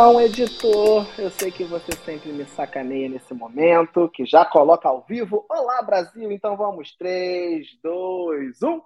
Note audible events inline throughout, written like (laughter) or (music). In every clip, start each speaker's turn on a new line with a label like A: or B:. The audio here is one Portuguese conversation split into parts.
A: Então, editor, eu sei que você sempre me sacaneia nesse momento, que já coloca ao vivo. Olá, Brasil! Então vamos, 3, 2, 1.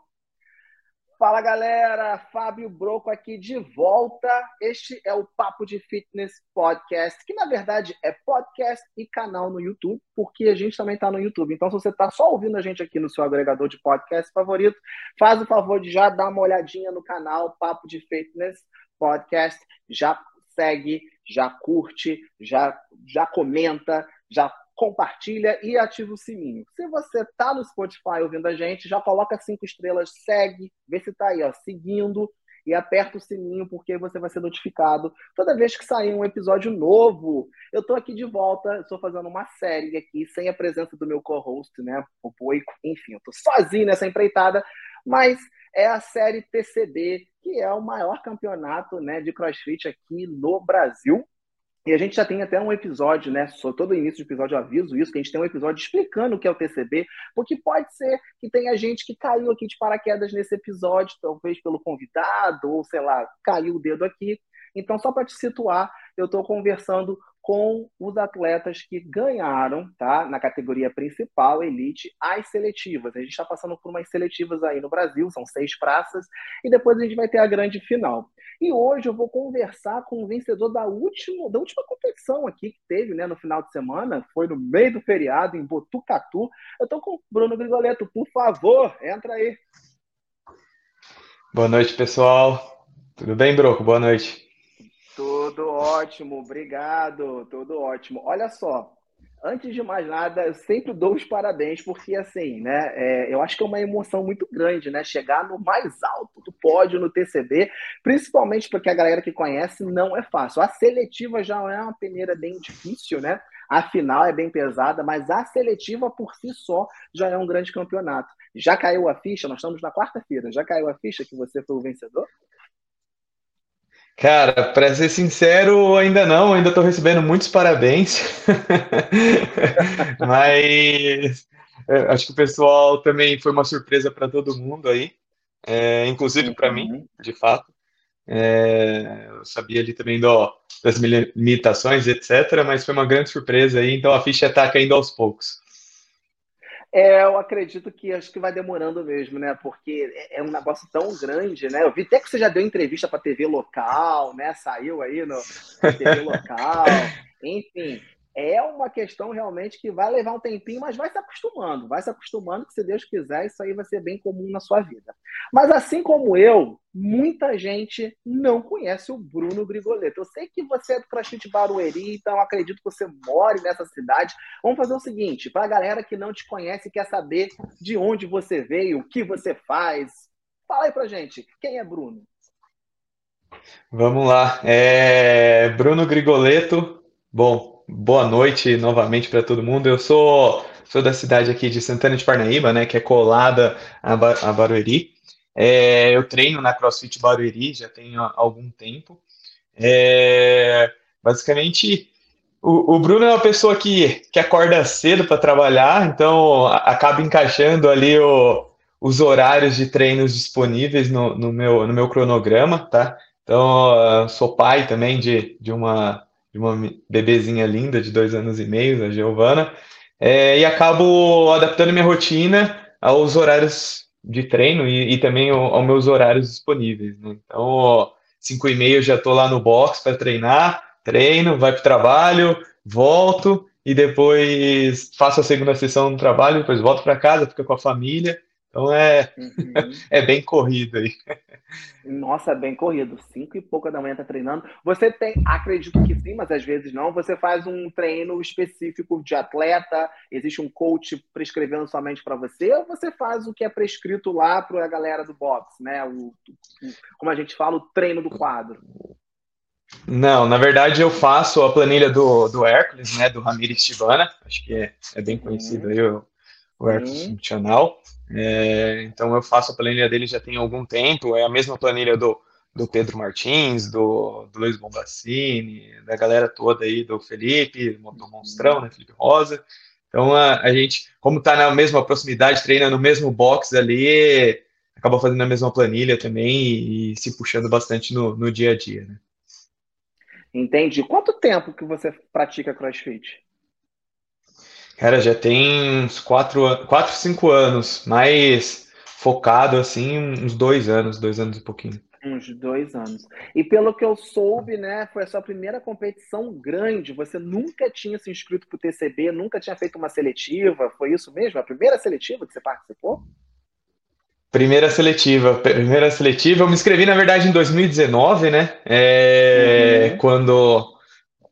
A: Fala, galera! Fábio Broco aqui de volta. Este é o Papo de Fitness Podcast, que na verdade é podcast e canal no YouTube, porque a gente também está no YouTube. Então, se você está só ouvindo a gente aqui no seu agregador de podcast favorito, faz o favor de já dar uma olhadinha no canal Papo de Fitness Podcast. Já segue, já curte, já, já comenta, já compartilha e ativa o sininho. Se você está no Spotify ouvindo a gente, já coloca cinco estrelas, segue, vê se está aí, ó, seguindo e aperta o sininho porque você vai ser notificado toda vez que sair um episódio novo. Eu estou aqui de volta, estou fazendo uma série aqui sem a presença do meu co-host, né, o Poico. Enfim, eu estou sozinho nessa empreitada, mas é a série TCB, que é o maior campeonato né, de CrossFit aqui no Brasil. E a gente já tem até um episódio, né? Só todo início de episódio eu aviso isso, que a gente tem um episódio explicando o que é o TCB, porque pode ser que tenha gente que caiu aqui de paraquedas nesse episódio, talvez pelo convidado, ou sei lá, caiu o dedo aqui. Então, só para te situar, eu estou conversando com os atletas que ganharam, tá, na categoria principal, elite, as seletivas. A gente está passando por umas seletivas aí no Brasil, são seis praças, e depois a gente vai ter a grande final. E hoje eu vou conversar com o vencedor da última, da última competição aqui que teve, né, no final de semana, foi no meio do feriado, em Botucatu. Eu estou com o Bruno Grigoleto, por favor, entra aí.
B: Boa noite, pessoal. Tudo bem, Broco? Boa noite.
A: Tudo ótimo, obrigado, tudo ótimo. Olha só, antes de mais nada, eu sempre dou os parabéns, porque assim, né, é, eu acho que é uma emoção muito grande, né, chegar no mais alto do pódio no TCB, principalmente porque a galera que conhece não é fácil. A seletiva já é uma peneira bem difícil, né, a final é bem pesada, mas a seletiva por si só já é um grande campeonato. Já caiu a ficha, nós estamos na quarta-feira, já caiu a ficha que você foi o vencedor?
B: Cara, para ser sincero, ainda não, ainda estou recebendo muitos parabéns. (laughs) Mas acho que o pessoal também foi uma surpresa para todo mundo aí, é, inclusive para mim, uhum. de fato. É, eu sabia ali também do, das limitações, etc., mas foi uma grande surpresa aí, então a ficha está caindo aos poucos.
A: É, eu acredito que acho que vai demorando mesmo, né? Porque é, é um negócio tão grande, né? Eu vi até que você já deu entrevista para TV local, né? Saiu aí no TV local. (laughs) Enfim, é uma questão realmente que vai levar um tempinho, mas vai se acostumando, vai se acostumando que se Deus quiser, isso aí vai ser bem comum na sua vida. Mas assim como eu, muita gente não conhece o Bruno Grigoleto. Eu sei que você é do CrossFit Barueri, então acredito que você more nessa cidade. Vamos fazer o seguinte, para a galera que não te conhece e quer saber de onde você veio, o que você faz, fala aí pra gente, quem é Bruno?
B: Vamos lá. É... Bruno Grigoleto, bom, boa noite novamente para todo mundo. Eu sou, sou da cidade aqui de Santana de Parnaíba, né, que é colada a, ba a Barueri. É, eu treino na CrossFit Barueri já tem algum tempo. É, basicamente, o, o, Bruno é uma pessoa que, que acorda cedo para trabalhar, então acaba encaixando ali o, os horários de treinos disponíveis no, no, meu, no meu cronograma, tá? Então, sou pai também de, de uma de uma bebezinha linda de dois anos e meio, a Giovana, é, e acabo adaptando minha rotina aos horários de treino e, e também ao, aos meus horários disponíveis. Né? Então, cinco e meio já estou lá no box para treinar, treino, vai para o trabalho, volto e depois faço a segunda sessão no trabalho, depois volto para casa, fico com a família. Então é, uhum. (laughs) é bem corrido aí.
A: Nossa, é bem corrido. Cinco e pouca da manhã tá treinando. Você tem, acredito que sim, mas às vezes não. Você faz um treino específico de atleta? Existe um coach prescrevendo somente para você? Ou você faz o que é prescrito lá para a galera do box, né? O, como a gente fala, o treino do quadro.
B: Não, na verdade eu faço a planilha do, do Hércules, né? Do Ramirez Tibana. Acho que é, é bem conhecido uhum. aí o, o uhum. funcional. É, então eu faço a planilha dele já tem algum tempo, é a mesma planilha do, do Pedro Martins, do, do Luiz Bombacini, da galera toda aí, do Felipe, do Monstrão, né, Felipe Rosa. Então a, a gente, como está na mesma proximidade, treina no mesmo box ali, acaba fazendo a mesma planilha também e, e se puxando bastante no, no dia a dia, né?
A: Entende? Quanto tempo que você pratica CrossFit?
B: Cara, já tem uns 4, quatro 5 anos, mais focado assim, uns dois anos, dois anos e pouquinho.
A: Uns dois anos. E pelo que eu soube, né, foi a sua primeira competição grande. Você nunca tinha se inscrito para o TCB, nunca tinha feito uma seletiva. Foi isso mesmo? A primeira seletiva que você participou?
B: Primeira seletiva. Primeira seletiva. Eu me inscrevi, na verdade, em 2019, né? É, uhum. Quando,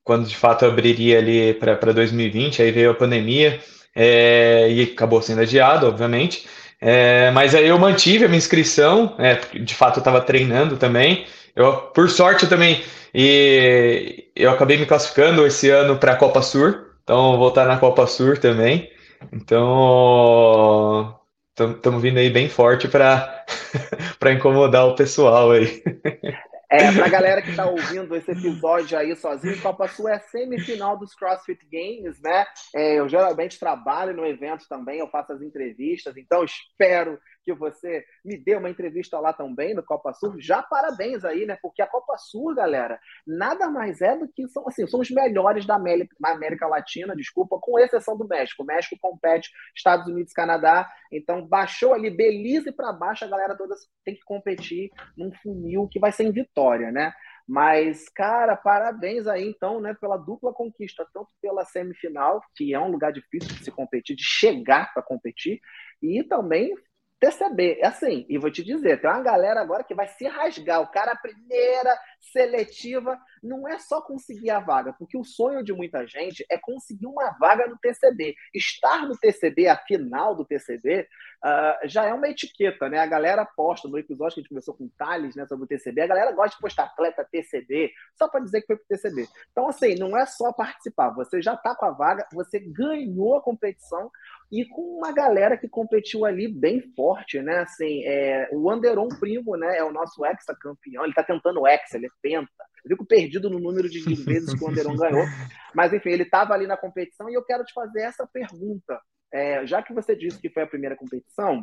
B: quando de fato abriria ali para 2020, aí veio a pandemia é, e acabou sendo adiado, obviamente. É, mas aí eu mantive a minha inscrição, é, de fato eu estava treinando também. Eu, por sorte, eu também e eu acabei me classificando esse ano para a Copa Sur, então vou estar na Copa Sur também. Então estamos vindo aí bem forte para (laughs) incomodar o pessoal aí. (laughs)
A: É, pra galera que tá ouvindo esse episódio aí sozinho, Copa Sul é semifinal dos CrossFit Games, né? É, eu geralmente trabalho no evento também, eu faço as entrevistas, então espero que você me dê uma entrevista lá também no Copa Sul. Já parabéns aí, né? Porque a Copa Sul, galera, nada mais é do que são assim, são os melhores da América, América Latina, desculpa, com exceção do México. O México compete Estados Unidos, Canadá. Então baixou ali Belize para baixo, a galera toda tem que competir num funil que vai ser em vitória, né? Mas, cara, parabéns aí, então, né, pela dupla conquista, tanto pela semifinal, que é um lugar difícil de se competir, de chegar para competir, e também perceber. É assim, e vou te dizer, tem uma galera agora que vai se rasgar. O cara, a primeira seletiva, não é só conseguir a vaga, porque o sonho de muita gente é conseguir uma vaga no TCB. Estar no TCB, a final do TCB, uh, ah, já é uma etiqueta, né? A galera posta no episódio que a gente começou com o Thales, né, sobre o TCB, a galera gosta de postar atleta TCB, só para dizer que foi pro TCB. Então, assim, não é só participar, você já está com a vaga, você ganhou a competição, e com uma galera que competiu ali bem forte, né? Assim, é, o Anderon Primo, né? É o nosso ex-campeão. Ele tá tentando ex, ele é penta. Eu fico perdido no número de vezes que o Anderon ganhou. Mas, enfim, ele estava ali na competição e eu quero te fazer essa pergunta. É, já que você disse que foi a primeira competição,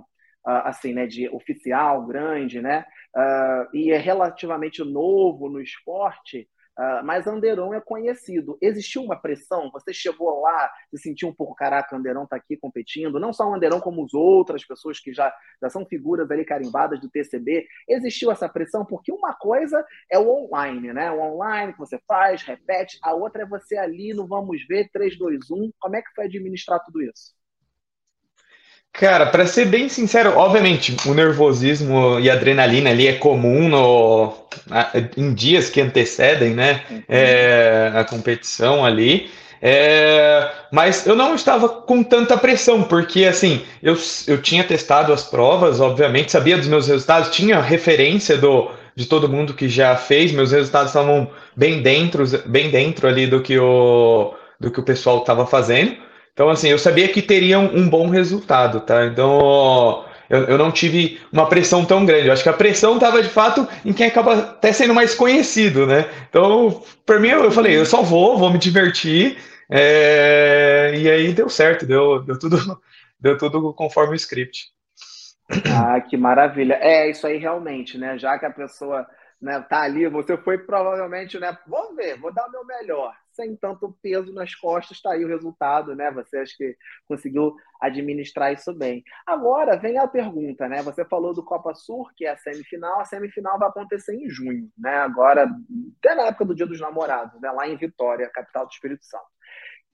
A: uh, assim, né, de oficial, grande, né, uh, e é relativamente novo no esporte, Uh, mas Anderon é conhecido. Existiu uma pressão? Você chegou lá e sentiu um pouco, caraca, Anderon está aqui competindo. Não só o Anderon, como as outras pessoas que já, já são figuras ali carimbadas do TCB. Existiu essa pressão? Porque uma coisa é o online, né? O online que você faz, repete. A outra é você ali no Vamos Ver, 3, 2, 1. Como é que foi administrar tudo isso?
B: Cara, para ser bem sincero, obviamente, o nervosismo e a adrenalina ali é comum no, em dias que antecedem, né, uhum. é, a competição ali. É, mas eu não estava com tanta pressão, porque assim, eu, eu tinha testado as provas, obviamente, sabia dos meus resultados, tinha referência do, de todo mundo que já fez, meus resultados estavam bem dentro, bem dentro ali do que o, do que o pessoal estava fazendo. Então, assim, eu sabia que teria um, bom resultado, tá? Então, eu, eu, não tive uma pressão tão grande. Eu acho que a pressão estava, de fato, em quem acaba até sendo mais conhecido, né? Então, por mim, eu, eu falei, eu só vou, vou me divertir. É... E aí deu certo, deu, deu, tudo, (laughs) deu tudo conforme o script.
A: Ah, que maravilha. É, isso aí realmente, né? Já que a pessoa né, tá ali, você foi provavelmente, né? Vou ver, vou dar o meu melhor sem tanto peso nas costas, está aí o resultado, né? Você acha que conseguiu administrar isso bem. Agora vem a pergunta, né? Você falou do Copa Sur, que é a semifinal, a semifinal vai acontecer em junho, né? Agora, até na época do Dia dos Namorados, né? Lá em Vitória, capital do Espírito Santo.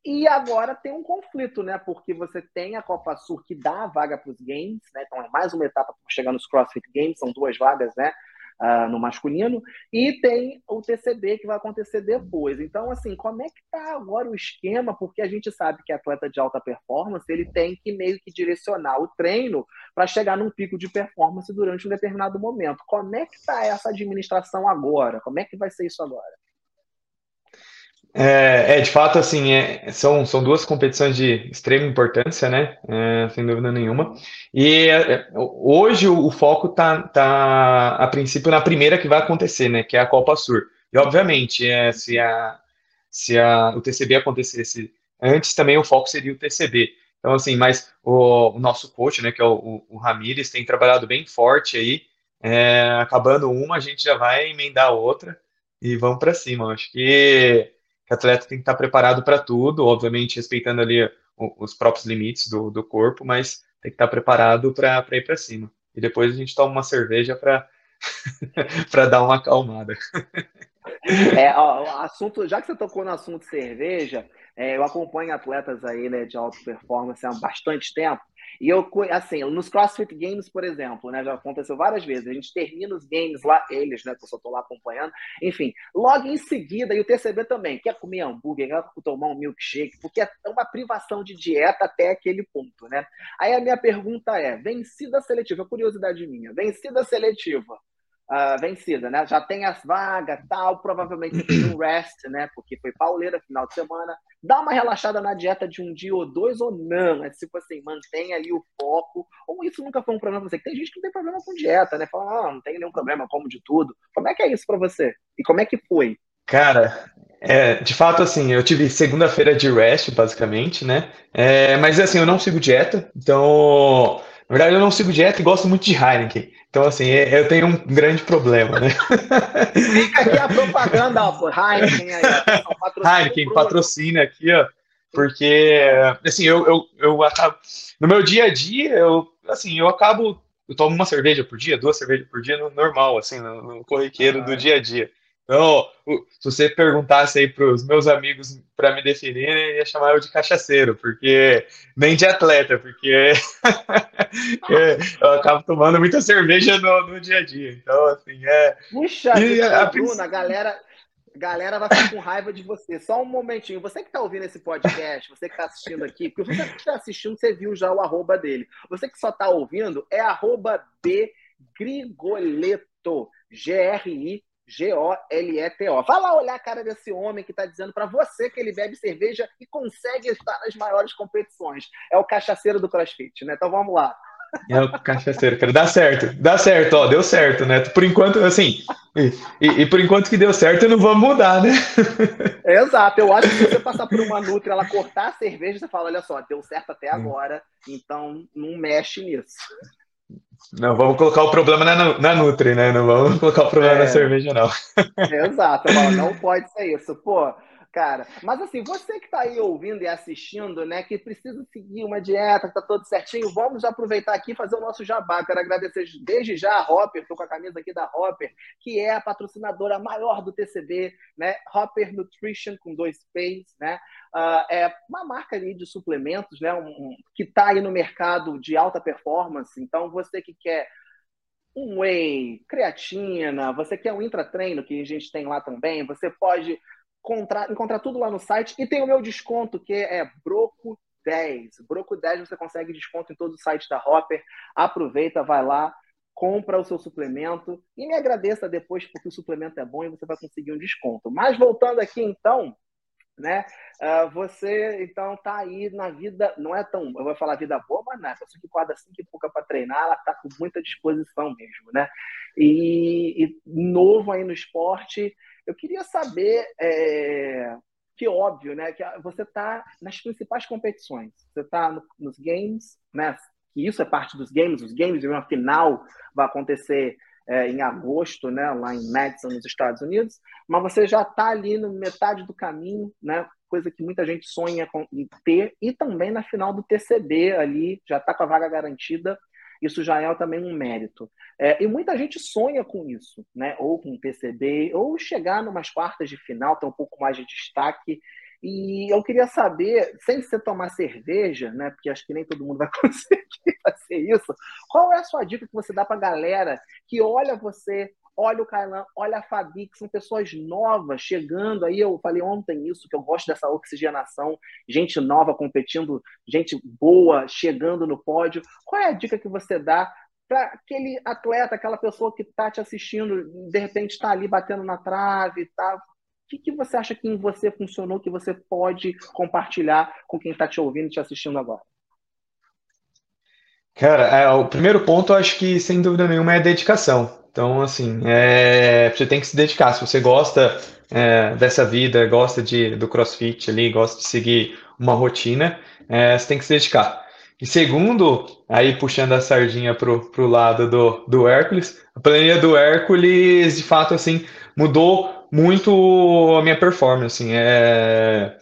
A: E agora tem um conflito, né? Porque você tem a Copa Sur que dá a vaga para os games, né? Então é mais uma etapa para chegar nos CrossFit Games, são duas vagas, né? Uh, no masculino, e tem o TCB que vai acontecer depois. Então, assim, como é que está agora o esquema? Porque a gente sabe que atleta de alta performance ele tem que meio que direcionar o treino para chegar num pico de performance durante um determinado momento. Como é que está essa administração agora? Como é que vai ser isso agora?
B: É, é, de fato, assim, é, são, são duas competições de extrema importância, né? É, sem dúvida nenhuma. E é, hoje o, o, foco tá, tá, a princípio, na primeira que vai acontecer, né? Que é a Copa Sur. E, obviamente, é, se, a, se a, o TCB acontecesse antes, também o foco seria o TCB. Então, assim, mas o, o nosso coach, né, que é o, o, Ramires, tem trabalhado bem forte aí. É, acabando uma, a gente já vai emendar a outra e vamos para cima. Acho que o atleta tem que estar preparado para tudo, obviamente respeitando ali os próprios limites do, do corpo, mas tem que estar preparado para ir para cima. E depois a gente toma uma cerveja para (laughs) dar uma acalmada.
A: É, ó, assunto, já que você tocou no assunto cerveja, é, eu acompanho atletas aí né, de alta performance há bastante tempo. E eu, assim, nos CrossFit Games, por exemplo, né, já aconteceu várias vezes. A gente termina os games lá, eles, né, que eu só tô lá acompanhando. Enfim, logo em seguida, e o TCB também, quer comer hambúrguer, quer tomar um milkshake, porque é uma privação de dieta até aquele ponto, né? Aí a minha pergunta é: vencida seletiva, curiosidade minha, vencida seletiva uh, vencida, né? Já tem as vagas, tal, provavelmente fez um rest, né? Porque foi pauleira final de semana. Dá uma relaxada na dieta de um dia ou dois ou não, né? Tipo assim, mantém ali o foco. Ou isso nunca foi um problema pra você? Tem gente que não tem problema com dieta, né? Fala, ah, não tem nenhum problema, como de tudo. Como é que é isso para você? E como é que foi?
B: Cara, é, de fato, assim, eu tive segunda-feira de rest, basicamente, né? É, mas assim, eu não sigo dieta, então na verdade, eu não sigo dieta e gosto muito de Heineken. Então, assim, é, eu tenho um grande problema, né? (laughs)
A: Fica aqui a propaganda, ó, Heineken aí.
B: Heineken, patrocina aqui, ó. Porque, assim, eu, eu, eu acabo. No meu dia a dia, eu, assim, eu acabo. Eu tomo uma cerveja por dia, duas cervejas por dia, no normal, assim, no, no corriqueiro do dia a dia. Então, se você perguntasse aí para os meus amigos para me definir, ia chamar eu de cachaceiro, porque nem de atleta, porque (laughs) eu acabo tomando muita cerveja no, no, dia a dia. Então, assim, é.
A: Puxa, e a, a, Bruna, a galera, galera vai ficar com raiva de você. Só um momentinho. Você que está ouvindo esse podcast, você que está assistindo aqui, porque você que está assistindo, você viu já o arroba dele. Você que só está ouvindo, é arroba B Grigoleto. G-R-I G-O-L-E-T-O. Vá lá olhar a cara desse homem que está dizendo para você que ele bebe cerveja e consegue estar nas maiores competições. É o cachaceiro do CrossFit, né? Então vamos lá.
B: É o cachaceiro, cara. Dá certo, dá certo, ó, deu certo, né? Por enquanto, assim, e, e, por enquanto que deu certo, não vamos mudar, né?
A: Exato, eu acho que se você passar por uma Nutri, ela cortar a cerveja, você fala, olha só, deu certo até agora, então não mexe nisso.
B: Não vamos colocar o problema na, na Nutri, né? Não vamos (laughs) colocar o problema é, na cerveja, não.
A: Exato, não (laughs) pode ser isso. Pô, cara. Mas assim, você que está aí ouvindo e assistindo, né, que precisa seguir uma dieta, que tá tudo certinho, vamos aproveitar aqui e fazer o nosso jabá. Quero agradecer desde já a Hopper, estou com a camisa aqui da Hopper, que é a patrocinadora maior do TCB, né? Hopper Nutrition com dois P's, né? Uh, é uma marca ali de suplementos, né? Um, que está aí no mercado de alta performance. Então, você que quer um whey, creatina, você quer um intratreino que a gente tem lá também, você pode encontrar, encontrar tudo lá no site. E tem o meu desconto, que é Broco 10. Broco 10 você consegue desconto em todo o site da Hopper. Aproveita, vai lá, compra o seu suplemento e me agradeça depois porque o suplemento é bom e você vai conseguir um desconto. Mas voltando aqui então, né? Uh, você então tá aí na vida, não é tão, eu vou falar vida boa, mas não é, pessoa que acorda assim que pouca para treinar, ela tá com muita disposição mesmo, né? E, e novo aí no esporte, eu queria saber, é, que óbvio, né, que você está nas principais competições. Você está no, nos games, né, que isso é parte dos games. Os games, uma final vai acontecer é, em agosto, né, lá em Madison, nos Estados Unidos. Mas você já está ali no metade do caminho, né, coisa que muita gente sonha com, em ter. E também na final do TCB ali, já está com a vaga garantida isso já é também um mérito. É, e muita gente sonha com isso, né? ou com PCB, ou chegar numas quartas de final, ter um pouco mais de destaque. E eu queria saber, sem você tomar cerveja, né? Porque acho que nem todo mundo vai (laughs) conseguir fazer isso. Qual é a sua dica que você dá para a galera que olha você olha o Kailan, olha a Fabi, que são pessoas novas chegando. Aí eu falei ontem isso, que eu gosto dessa oxigenação, gente nova competindo, gente boa chegando no pódio. Qual é a dica que você dá para aquele atleta, aquela pessoa que está te assistindo, de repente está ali batendo na trave, tá? O que, você acha que em você funcionou, que você pode compartilhar com quem está te ouvindo e te assistindo agora?
B: Cara, é, o primeiro ponto, eu acho que sem dúvida nenhuma é dedicação. Então, assim, é, você tem que se dedicar. Se você gosta é, dessa vida, gosta de, do crossfit ali, gosta de seguir uma rotina, é, você tem que se dedicar. E segundo, aí puxando a sardinha pro, pro lado do, do Hércules, a planilha do Hércules, de fato, assim, mudou muito a minha performance. Assim, é...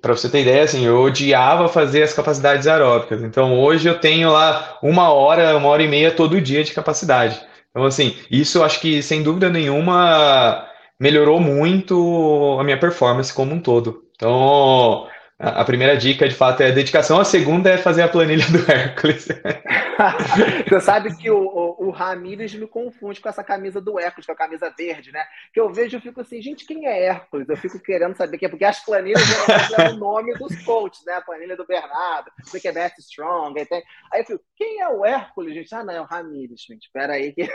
B: Para você ter ideia, assim, eu odiava fazer as capacidades aeróbicas. Então hoje eu tenho lá uma hora, uma hora e meia todo dia de capacidade. Então, assim, isso acho que sem dúvida nenhuma melhorou muito a minha performance como um todo. Então, a primeira dica, de fato, é dedicação. A segunda é fazer a planilha do Hércules. (laughs)
A: Você sabe que o, o, o Ramírez me confunde com essa camisa do Hércules, com a camisa verde, né? Que eu vejo e fico assim, gente, quem é Hércules? Eu fico querendo saber quem é, porque as planilhas é o nome dos coaches, né? A planilha do Bernardo, sei que é Best Strong. Aí, tem... aí eu fico, quem é o Hércules, gente? Ah, não, é o Ramírez, gente. Espera aí que.
B: é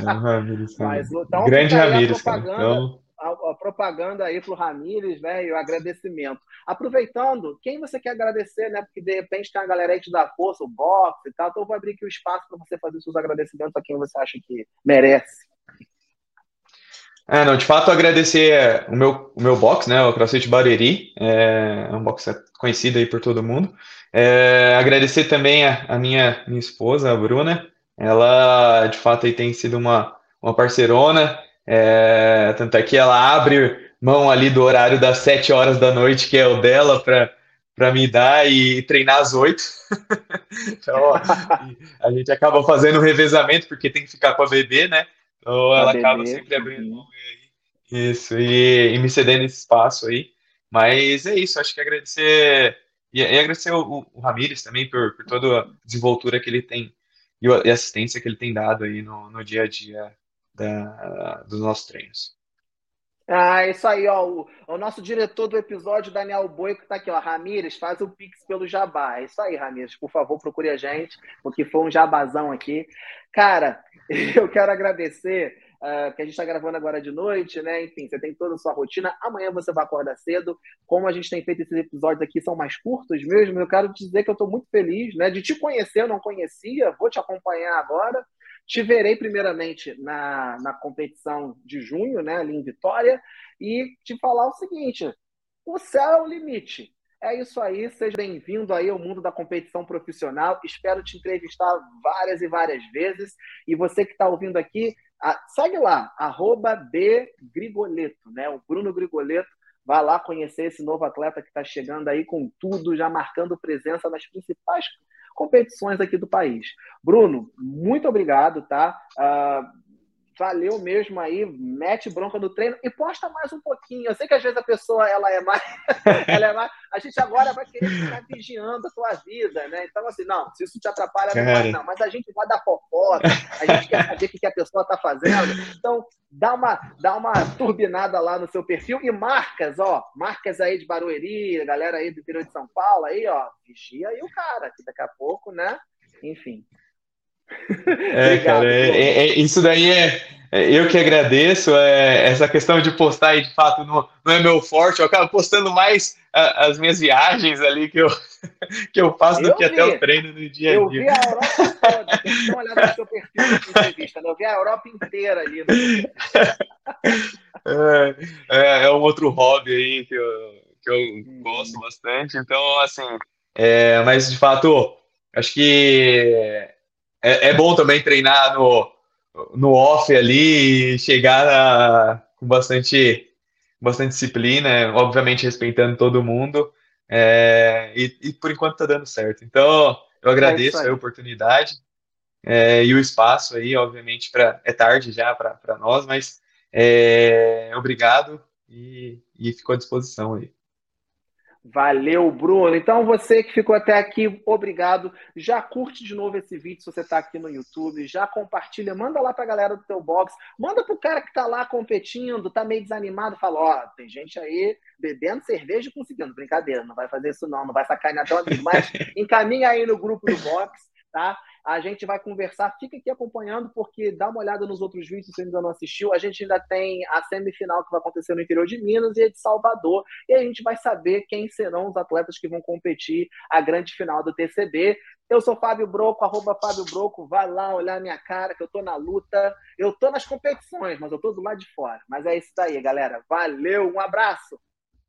B: o Ramírez. (laughs) Mas, então, Grande Ramírez, cara. Então
A: a, a propaganda aí para o Ramires, né? E o agradecimento. Aproveitando, quem você quer agradecer, né? Porque de repente tem a galera aí que te dá força, o box e tal. Então eu vou abrir aqui o espaço para você fazer seus agradecimentos a quem você acha que merece.
B: É, não, de fato, agradecer o meu, o meu box, né, o CrossFit Barueri, é, é um box conhecido aí por todo mundo. É, agradecer também a, a, minha, minha esposa, a Bruna, ela, de fato, aí tem sido uma, uma parceirona, é, tanto é que ela abre mão ali do horário das 7 horas da noite, que é o dela, para me dar e treinar às 8. (laughs) então, a gente acaba fazendo um revezamento, porque tem que ficar com a bebê, né? Então ela acaba sempre abrindo mão. Isso, e, e, me cedendo esse espaço aí. Mas é isso, acho que agradecer. E, e agradecer o, o Ramires também por, por toda a desenvoltura que ele tem e a assistência que ele tem dado aí no, no dia a dia da, dos nossos treinos.
A: Ah, isso aí, ó. O, o nosso diretor do episódio, Daniel Boico, tá aqui, ó. Ramires, faz o Pix pelo Jabá. É isso aí, Ramires. Por favor, procure a gente, porque foi um jabazão aqui. Cara, (laughs) eu quero agradecer, uh, que a gente está gravando agora de noite, né? Enfim, você tem toda a sua rotina. Amanhã você vai acordar cedo. Como a gente tem feito esses episódios aqui, são mais curtos mesmo. Eu quero te dizer que eu estou muito feliz, né? De te conhecer, eu não conhecia, vou te acompanhar agora. Te verei primeiramente na, na competição de junho, né, ali em Vitória, e te falar o seguinte: o céu é o limite. É isso aí, seja bem-vindo aí ao mundo da competição profissional. Espero te entrevistar várias e várias vezes. E você que está ouvindo aqui, segue lá, arroba Grigoleto, né? O Bruno Grigoleto. Vai lá conhecer esse novo atleta que está chegando aí com tudo, já marcando presença nas principais competições aqui do país. Bruno, muito obrigado, tá? Uh, valeu mesmo aí, mete bronca no treino e posta mais um pouquinho. Eu sei que às vezes a pessoa ela é mais, (laughs) ela é mais, a gente agora vai querer ficar vigiando a tua vida, né? Então assim, não, se isso te atrapalha não vai não, mas a gente vai dar fofoca, a gente quer saber o que a pessoa está fazendo. Então dá uma, dá uma turbinada lá no seu perfil e marcas, ó, marcas aí de Barueri, galera aí do interior de São Paulo aí, ó, vigia aí o cara, que daqui a pouco, né? Enfim,
B: é, (laughs) Obrigado, cara, é, é, é, isso daí é, é, Eu que agradeço. É, essa questão de postar aí, de fato, não, não é meu forte. Eu acabo postando mais a, as minhas viagens ali que eu, (laughs) que eu faço eu do que vi. até o treino no dia a dia.
A: Eu vi a Europa toda. Tem que dar uma olhada no seu perfil de entrevista. Né? Eu vi a Europa inteira ali. Né? (laughs)
B: É, é, um outro hobby aí que eu, que eu hum. gosto bastante. Então, assim, mas de fato, acho que é, é bom também treinar no, no off ali e chegar na, com bastante, bastante disciplina, obviamente respeitando todo mundo. É, e, e, por enquanto tá dando certo. Então, eu agradeço é a oportunidade é, e o espaço aí, obviamente, pra, é tarde já para nós, mas é, obrigado e, e fico à disposição aí.
A: Valeu, Bruno. Então, você que ficou até aqui, obrigado. Já curte de novo esse vídeo se você está aqui no YouTube. Já compartilha, manda lá para a galera do teu box. Manda para o cara que está lá competindo, está meio desanimado. Fala, ó, tem gente aí bebendo cerveja e conseguindo. Brincadeira, não vai fazer isso não, não vai sacanear teu amigo. Mas (laughs) encaminha aí no grupo do box, tá? A gente vai conversar, fica aqui acompanhando, porque dá uma olhada nos outros vídeos se você ainda não assistiu. A gente ainda tem a semifinal que vai acontecer no interior de Minas e a de Salvador. E a gente vai saber quem serão os atletas que vão competir a grande final do TCB. Eu sou Fábio Broco, arroba Fábio Broco. Vai lá olhar minha cara, que eu tô na luta. Eu tô nas competições, mas eu tô do lado de fora. Mas é isso daí, galera. Valeu, um abraço!